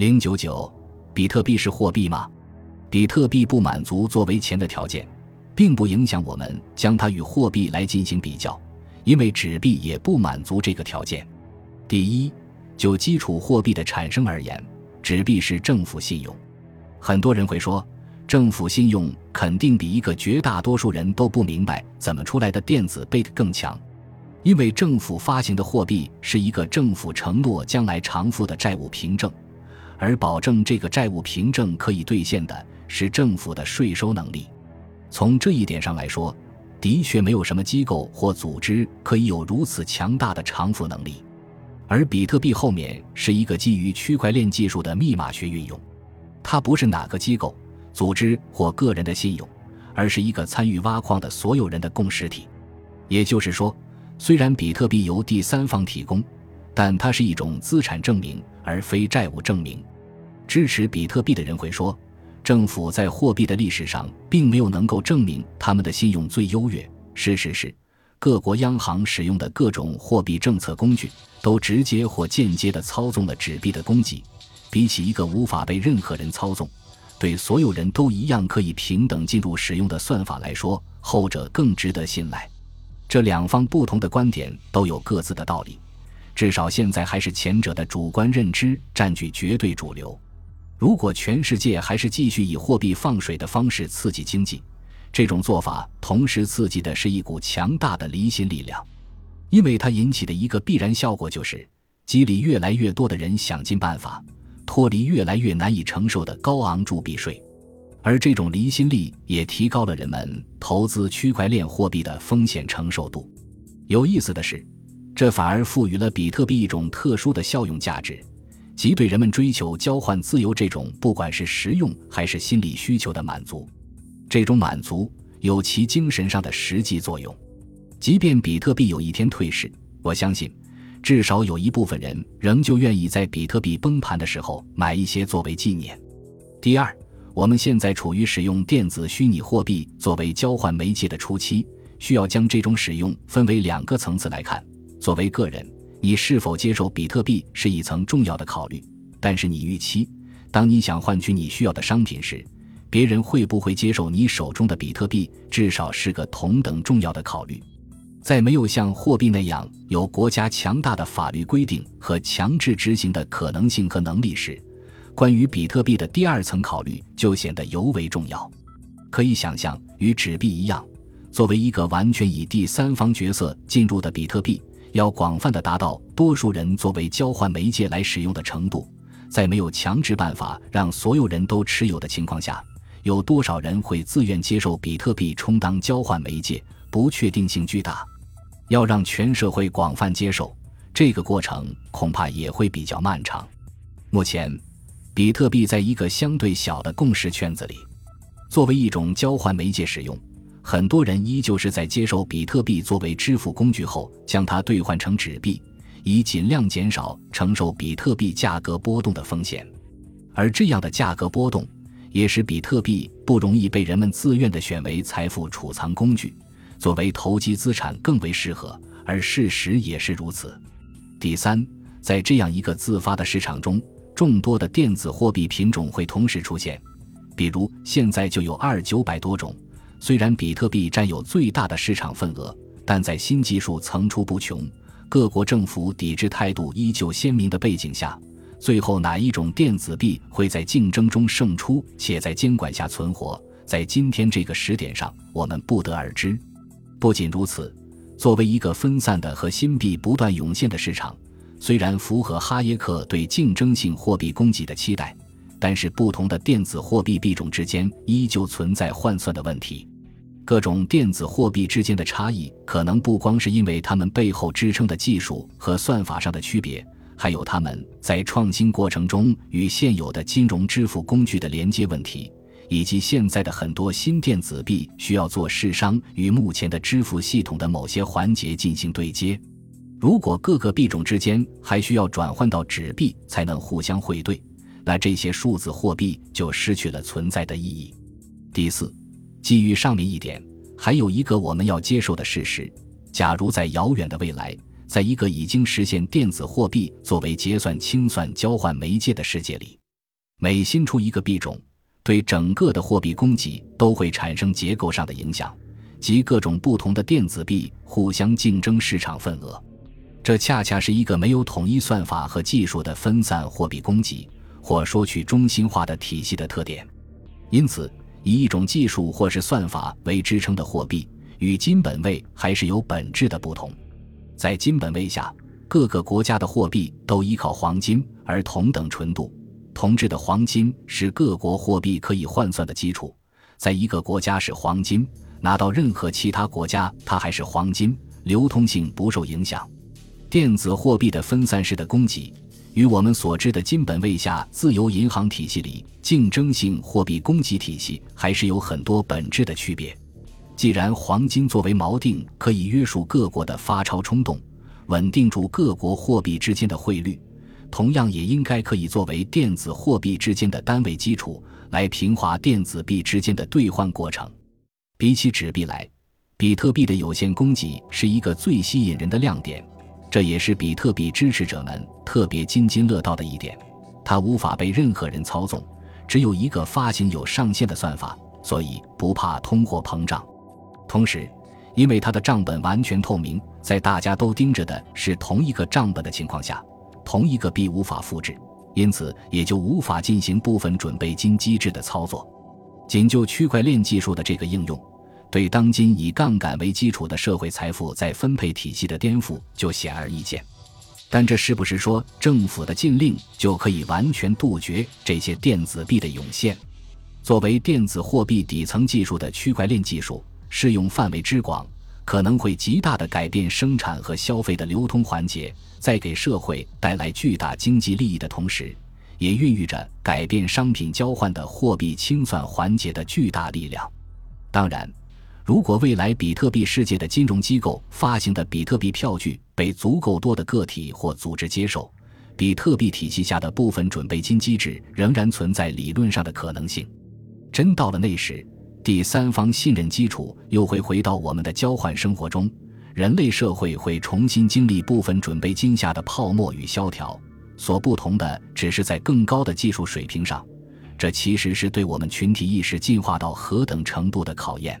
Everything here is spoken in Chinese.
零九九，比特币是货币吗？比特币不满足作为钱的条件，并不影响我们将它与货币来进行比较，因为纸币也不满足这个条件。第一，就基础货币的产生而言，纸币是政府信用。很多人会说，政府信用肯定比一个绝大多数人都不明白怎么出来的电子币更强，因为政府发行的货币是一个政府承诺将来偿付的债务凭证。而保证这个债务凭证可以兑现的是政府的税收能力。从这一点上来说，的确没有什么机构或组织可以有如此强大的偿付能力。而比特币后面是一个基于区块链技术的密码学运用，它不是哪个机构、组织或个人的信用，而是一个参与挖矿的所有人的共识体。也就是说，虽然比特币由第三方提供，但它是一种资产证明，而非债务证明。支持比特币的人会说，政府在货币的历史上并没有能够证明他们的信用最优越。事实是，各国央行使用的各种货币政策工具都直接或间接地操纵了纸币的供给。比起一个无法被任何人操纵、对所有人都一样可以平等进入使用的算法来说，后者更值得信赖。这两方不同的观点都有各自的道理，至少现在还是前者的主观认知占据绝对主流。如果全世界还是继续以货币放水的方式刺激经济，这种做法同时刺激的是一股强大的离心力量，因为它引起的一个必然效果就是激励越来越多的人想尽办法脱离越来越难以承受的高昂铸币税，而这种离心力也提高了人们投资区块链货币的风险承受度。有意思的是，这反而赋予了比特币一种特殊的效用价值。即对人们追求交换自由这种不管是实用还是心理需求的满足，这种满足有其精神上的实际作用。即便比特币有一天退市，我相信，至少有一部分人仍旧愿意在比特币崩盘的时候买一些作为纪念。第二，我们现在处于使用电子虚拟货币作为交换媒介的初期，需要将这种使用分为两个层次来看。作为个人。你是否接受比特币是一层重要的考虑，但是你预期，当你想换取你需要的商品时，别人会不会接受你手中的比特币，至少是个同等重要的考虑。在没有像货币那样有国家强大的法律规定和强制执行的可能性和能力时，关于比特币的第二层考虑就显得尤为重要。可以想象，与纸币一样，作为一个完全以第三方角色进入的比特币。要广泛的达到多数人作为交换媒介来使用的程度，在没有强制办法让所有人都持有的情况下，有多少人会自愿接受比特币充当交换媒介？不确定性巨大。要让全社会广泛接受，这个过程恐怕也会比较漫长。目前，比特币在一个相对小的共识圈子里，作为一种交换媒介使用。很多人依旧是在接受比特币作为支付工具后，将它兑换成纸币，以尽量减少承受比特币价格波动的风险。而这样的价格波动，也使比特币不容易被人们自愿地选为财富储藏工具，作为投机资产更为适合。而事实也是如此。第三，在这样一个自发的市场中，众多的电子货币品种会同时出现，比如现在就有二九百多种。虽然比特币占有最大的市场份额，但在新技术层出不穷、各国政府抵制态度依旧鲜明的背景下，最后哪一种电子币会在竞争中胜出，且在监管下存活，在今天这个时点上，我们不得而知。不仅如此，作为一个分散的和新币不断涌现的市场，虽然符合哈耶克对竞争性货币供给的期待，但是不同的电子货币币种之间依旧存在换算的问题。各种电子货币之间的差异，可能不光是因为它们背后支撑的技术和算法上的区别，还有它们在创新过程中与现有的金融支付工具的连接问题，以及现在的很多新电子币需要做市商与目前的支付系统的某些环节进行对接。如果各个币种之间还需要转换到纸币才能互相汇兑，那这些数字货币就失去了存在的意义。第四。基于上面一点，还有一个我们要接受的事实：假如在遥远的未来，在一个已经实现电子货币作为结算清算交换媒介的世界里，每新出一个币种，对整个的货币供给都会产生结构上的影响，即各种不同的电子币互相竞争市场份额。这恰恰是一个没有统一算法和技术的分散货币供给，或说去中心化的体系的特点。因此，以一种技术或是算法为支撑的货币，与金本位还是有本质的不同。在金本位下，各个国家的货币都依靠黄金而同等纯度，铜制的黄金是各国货币可以换算的基础。在一个国家是黄金，拿到任何其他国家，它还是黄金，流通性不受影响。电子货币的分散式的供给，与我们所知的金本位下自由银行体系里竞争性货币供给体系还是有很多本质的区别。既然黄金作为锚定可以约束各国的发钞冲动，稳定住各国货币之间的汇率，同样也应该可以作为电子货币之间的单位基础，来平滑电子币之间的兑换过程。比起纸币来，比特币的有限供给是一个最吸引人的亮点。这也是比特币支持者们特别津津乐道的一点，它无法被任何人操纵，只有一个发行有上限的算法，所以不怕通货膨胀。同时，因为它的账本完全透明，在大家都盯着的是同一个账本的情况下，同一个币无法复制，因此也就无法进行部分准备金机制的操作。仅就区块链技术的这个应用。对当今以杠杆为基础的社会财富再分配体系的颠覆就显而易见，但这是不是说政府的禁令就可以完全杜绝这些电子币的涌现？作为电子货币底层技术的区块链技术，适用范围之广，可能会极大的改变生产和消费的流通环节，在给社会带来巨大经济利益的同时，也孕育着改变商品交换的货币清算环节的巨大力量。当然。如果未来比特币世界的金融机构发行的比特币票据被足够多的个体或组织接受，比特币体系下的部分准备金机制仍然存在理论上的可能性。真到了那时，第三方信任基础又会回到我们的交换生活中，人类社会会重新经历部分准备金下的泡沫与萧条。所不同的只是在更高的技术水平上，这其实是对我们群体意识进化到何等程度的考验。